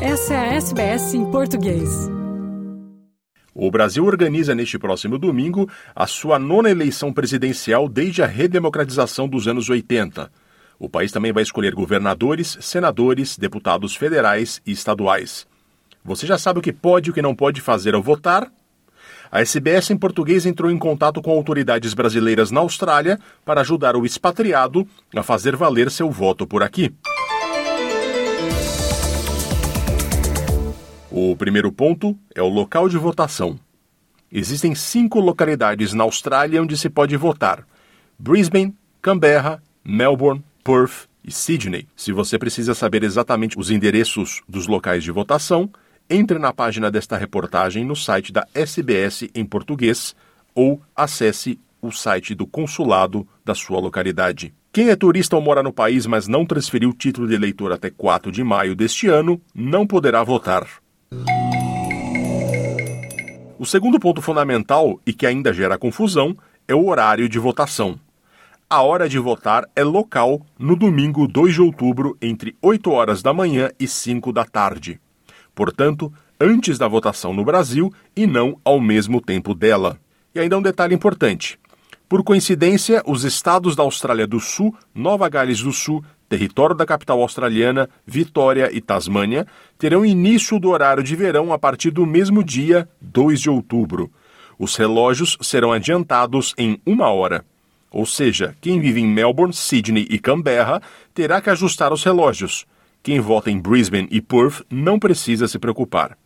Essa é a SBS em português. O Brasil organiza neste próximo domingo a sua nona eleição presidencial desde a redemocratização dos anos 80. O país também vai escolher governadores, senadores, deputados federais e estaduais. Você já sabe o que pode e o que não pode fazer ao votar? A SBS em português entrou em contato com autoridades brasileiras na Austrália para ajudar o expatriado a fazer valer seu voto por aqui. O primeiro ponto é o local de votação. Existem cinco localidades na Austrália onde se pode votar: Brisbane, Canberra, Melbourne, Perth e Sydney. Se você precisa saber exatamente os endereços dos locais de votação, entre na página desta reportagem no site da SBS em português ou acesse o site do consulado da sua localidade. Quem é turista ou mora no país, mas não transferiu o título de eleitor até 4 de maio deste ano, não poderá votar. O segundo ponto fundamental e que ainda gera confusão é o horário de votação. A hora de votar é local no domingo 2 de outubro, entre 8 horas da manhã e 5 da tarde. Portanto, antes da votação no Brasil e não ao mesmo tempo dela. E ainda um detalhe importante: por coincidência, os estados da Austrália do Sul, Nova Gales do Sul, território da capital australiana, Vitória e Tasmânia, terão início do horário de verão a partir do mesmo dia, 2 de outubro. Os relógios serão adiantados em uma hora. Ou seja, quem vive em Melbourne, Sydney e Canberra terá que ajustar os relógios. Quem vota em Brisbane e Perth não precisa se preocupar.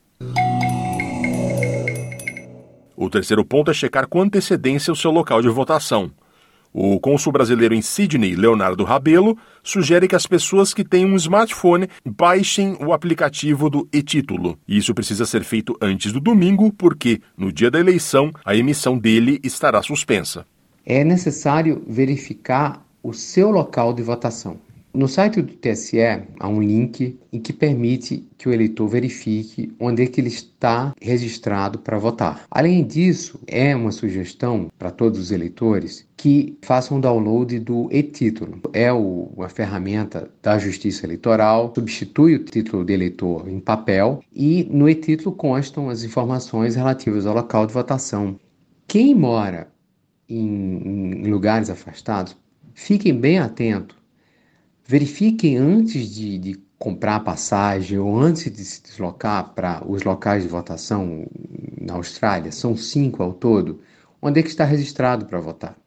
O terceiro ponto é checar com antecedência o seu local de votação. O cônsul brasileiro em Sydney, Leonardo Rabelo, sugere que as pessoas que têm um smartphone baixem o aplicativo do e-título. Isso precisa ser feito antes do domingo, porque, no dia da eleição, a emissão dele estará suspensa. É necessário verificar o seu local de votação. No site do TSE há um link em que permite que o eleitor verifique onde é que ele está registrado para votar. Além disso, é uma sugestão para todos os eleitores que façam download do e-título. É uma ferramenta da Justiça Eleitoral, substitui o título de eleitor em papel e no e-título constam as informações relativas ao local de votação. Quem mora em, em lugares afastados, fiquem bem atentos verifiquem antes de, de comprar a passagem ou antes de se deslocar para os locais de votação na Austrália, são cinco ao todo, onde é que está registrado para votar.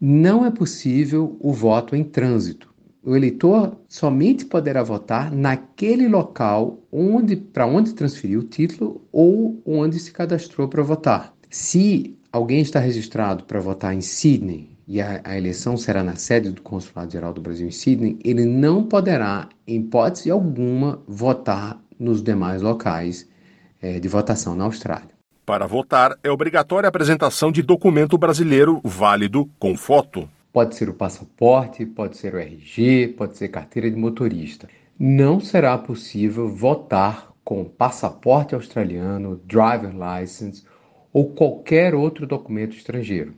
Não é possível o voto em trânsito. O eleitor somente poderá votar naquele local onde para onde transferiu o título ou onde se cadastrou para votar. Se alguém está registrado para votar em Sydney, e a, a, eleição será na sede do Consulado Geral do Brasil em Sydney, ele não poderá, em hipótese alguma, votar nos demais locais é, de votação na Austrália. Para votar, é obrigatória a apresentação de documento brasileiro válido com foto. Pode ser o passaporte, pode ser o RG, pode ser carteira de motorista. Não será possível votar com passaporte australiano, driver license ou qualquer outro documento estrangeiro.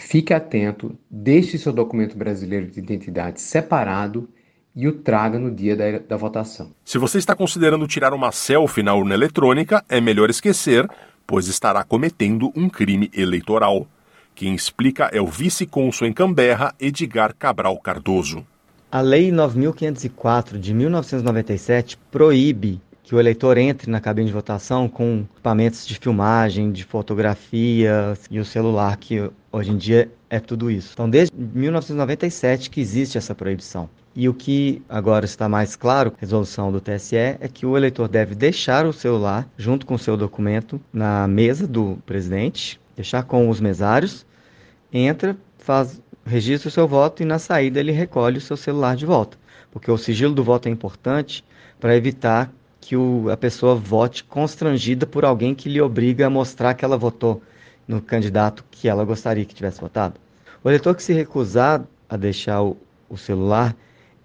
Fique atento, deixe seu documento brasileiro de identidade separado e o traga no dia da, da, votação. Se você está considerando tirar uma selfie na urna eletrônica, é melhor esquecer, pois estará cometendo um crime eleitoral. Quem explica é o vice-cônsul em Canberra, Edgar Cabral Cardoso. A Lei 9504 de 1997 proíbe que o eleitor entre na cabine de votação com equipamentos de filmagem, de fotografia e o celular, que hoje em dia é tudo isso. Então, desde 1997 que existe essa proibição. E o que agora está mais claro, resolução do TSE, é que o eleitor deve deixar o celular junto com o seu documento na mesa do presidente, deixar com os mesários, entra, faz, registra o seu voto e na saída ele recolhe o seu celular de volta. Porque o sigilo do voto é importante para evitar que o, a pessoa vote constrangida por alguém que lhe obriga a mostrar que ela votou no candidato que ela gostaria que tivesse votado. O eleitor que se recusar a deixar o, o celular,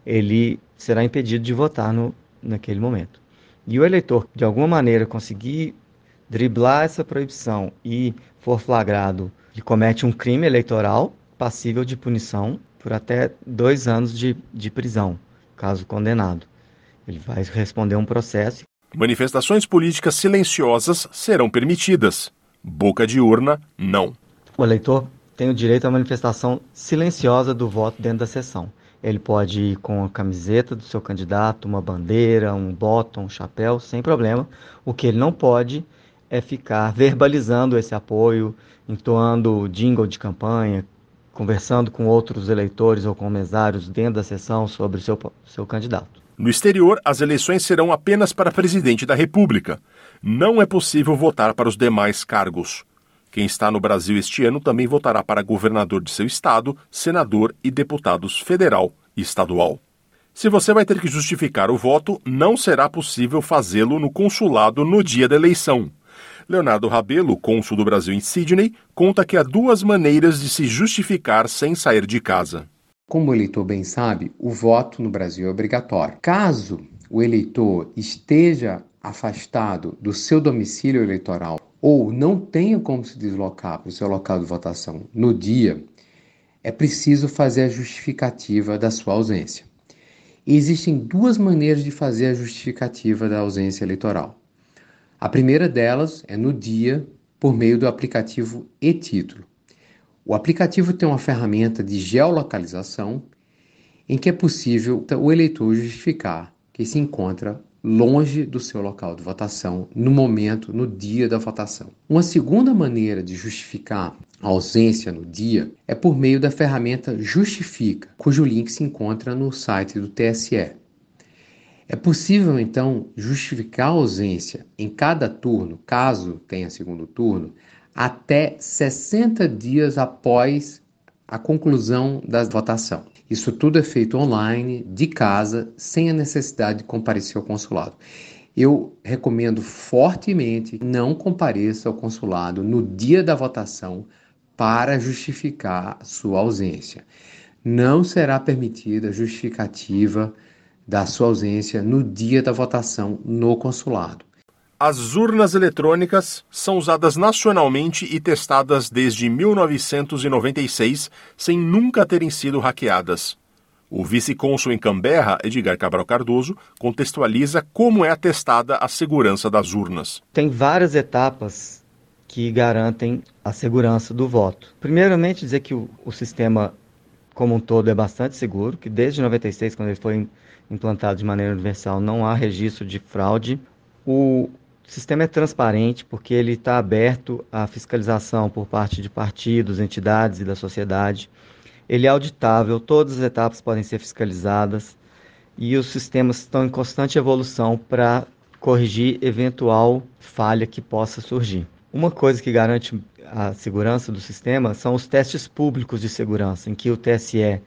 ele será impedido de votar no, naquele momento. E o eleitor, de alguma maneira, conseguir driblar essa proibição e for flagrado que comete um crime eleitoral passível de punição por até dois anos de, de prisão, caso condenado. Ele vai responder um processo. Manifestações políticas silenciosas serão permitidas. Boca de urna, não. O eleitor tem o direito à manifestação silenciosa do voto dentro da sessão. Ele pode ir com a camiseta do seu candidato, uma bandeira, um bottom, um chapéu, sem problema. O que ele não pode é ficar verbalizando esse apoio, entoando jingle de campanha, conversando com outros eleitores ou com mesários dentro da sessão sobre o seu, seu candidato. No exterior, as eleições serão apenas para presidente da República. Não é possível votar para os demais cargos. Quem está no Brasil este ano também votará para governador de seu estado, senador e deputados federal e estadual. Se você vai ter que justificar o voto, não será possível fazê-lo no consulado no dia da eleição. Leonardo Rabelo, cônsul do Brasil em Sydney, conta que há duas maneiras de se justificar sem sair de casa. Como o eleitor bem sabe, o voto no Brasil é obrigatório. Caso o eleitor esteja afastado do seu domicílio eleitoral ou não tenha como se deslocar para o seu local de votação no dia, é preciso fazer a justificativa da sua ausência. E existem duas maneiras de fazer a justificativa da ausência eleitoral. A primeira delas é no dia, por meio do aplicativo e-título. O aplicativo tem uma ferramenta de geolocalização em que é possível o eleitor justificar que se encontra longe do seu local de votação no momento, no dia da votação. Uma segunda maneira de justificar a ausência no dia é por meio da ferramenta Justifica, cujo link se encontra no site do TSE. É possível então justificar a ausência em cada turno, caso tenha segundo turno, até 60 dias após a conclusão da votação. Isso tudo é feito online, de casa, sem a necessidade de comparecer ao consulado. Eu recomendo fortemente não compareça ao consulado no dia da votação para justificar sua ausência. Não será permitida justificativa da sua ausência no dia da votação no consulado. As urnas eletrônicas são usadas nacionalmente e testadas desde 1996, sem nunca terem sido hackeadas. O vice-cônsul em Canberra, Edgar Cabral Cardoso, contextualiza como é atestada a segurança das urnas. Tem várias etapas que garantem a segurança do voto. Primeiramente, dizer que o, o sistema como um todo é bastante seguro, que desde 96, quando ele foi implantado de maneira universal, não há registro de fraude. O o sistema é transparente porque ele está aberto à fiscalização por parte de partidos, entidades e da sociedade. Ele é auditável, todas as etapas podem ser fiscalizadas e os sistemas estão em constante evolução para corrigir eventual falha que possa surgir. Uma coisa que garante a segurança do sistema são os testes públicos de segurança, em que o TSE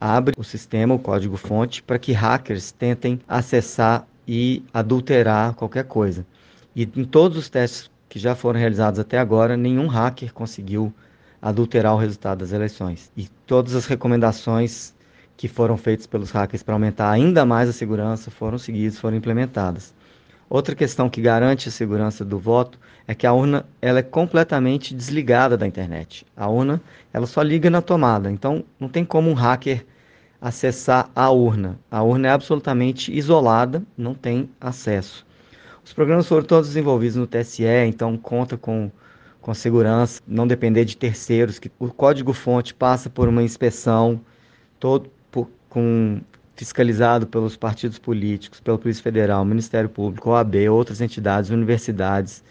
abre o sistema, o código-fonte, para que hackers tentem acessar e adulterar qualquer coisa. E em todos os testes que já foram realizados até agora, nenhum hacker conseguiu adulterar o resultado das eleições. E todas as recomendações que foram feitas pelos hackers para aumentar ainda mais a segurança foram seguidas, foram implementadas. Outra questão que garante a segurança do voto é que a urna ela é completamente desligada da internet. A urna ela só liga na tomada, então não tem como um hacker acessar a urna. A urna é absolutamente isolada, não tem acesso. Os programas foram todos desenvolvidos no TSE, então conta com, com segurança, não depender de terceiros, que o código-fonte passa por uma inspeção todo por, com fiscalizado pelos partidos políticos, pelo Polícia Federal, Ministério Público, OAB, outras entidades, universidades.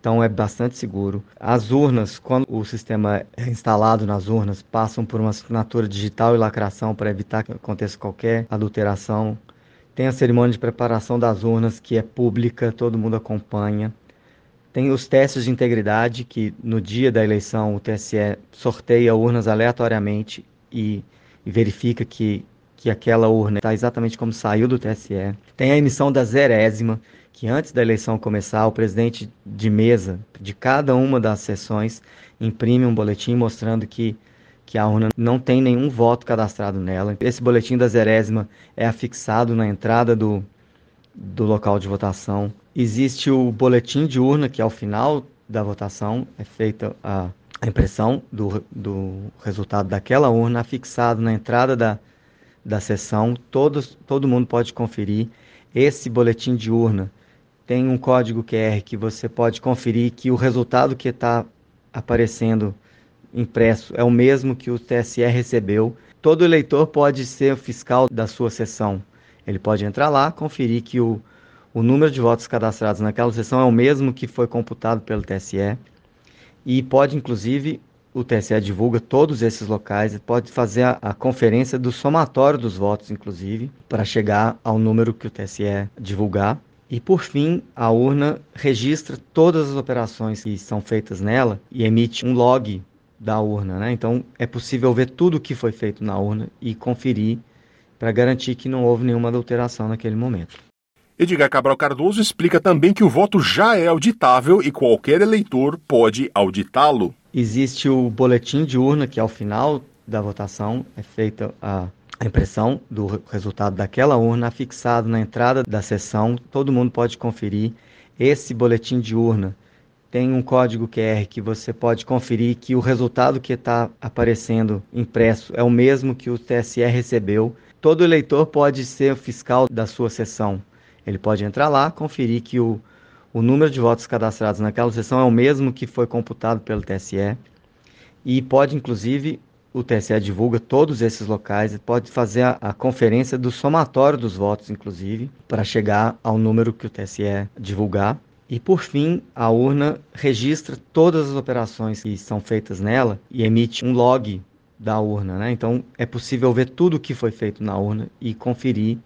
Então é bastante seguro. As urnas, quando o sistema é instalado nas urnas, passam por uma assinatura digital e lacração para evitar que aconteça qualquer adulteração. Tem a cerimônia de preparação das urnas, que é pública, todo mundo acompanha. Tem os testes de integridade, que no dia da eleição o TSE sorteia urnas aleatoriamente e, e verifica que, que aquela urna está exatamente como saiu do TSE. Tem a emissão da zerésima, que antes da eleição começar, o presidente de mesa de cada uma das sessões imprime um boletim mostrando que que a urna não tem nenhum voto cadastrado nela. Esse boletim da zerésima é afixado na entrada do, do local de votação. Existe o boletim de urna, que ao final da votação é feita a, a impressão do, do resultado daquela urna, afixado na entrada da, da sessão. Todos, todo mundo pode conferir. Esse boletim de urna tem um código QR que você pode conferir que o resultado que está aparecendo impresso é o mesmo que o TSE recebeu. Todo eleitor pode ser fiscal da sua sessão. Ele pode entrar lá, conferir que o, o número de votos cadastrados naquela sessão é o mesmo que foi computado pelo TSE e pode, inclusive, o TSE divulga todos esses locais, pode fazer a, a, conferência do somatório dos votos, inclusive, para chegar ao número que o TSE divulgar. E por fim, a urna registra todas as operações que são feitas nela e emite um log da urna. Né? Então é possível ver tudo o que foi feito na urna e conferir para garantir que não houve nenhuma adulteração naquele momento. Edgar Cabral Cardoso explica também que o voto já é auditável e qualquer eleitor pode auditá-lo. Existe o boletim de urna que ao final da votação é feita a a impressão do resultado daquela urna fixado na entrada da sessão. Todo mundo pode conferir. Esse boletim de urna tem um código QR que você pode conferir que o resultado que está aparecendo impresso é o mesmo que o TSE recebeu. Todo eleitor pode ser fiscal da sua sessão. Ele pode entrar lá, conferir que o, o número de votos cadastrados naquela sessão é o mesmo que foi computado pelo TSE e pode, inclusive, o TSE divulga todos esses locais, pode fazer a, a, conferência do somatório dos votos, inclusive, para chegar ao número que o TSE divulgar. E por fim, a urna registra todas as operações que são feitas nela e emite um log da urna. Né? Então é possível ver tudo o que foi feito na urna e conferir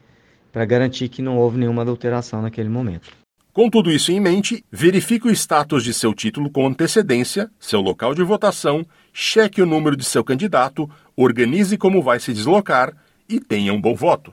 para garantir que não houve nenhuma adulteração naquele momento. Com tudo isso em mente, verifique o status de seu título com antecedência, seu local de votação, cheque o número de seu candidato, organize como vai se deslocar e tenha um bom voto.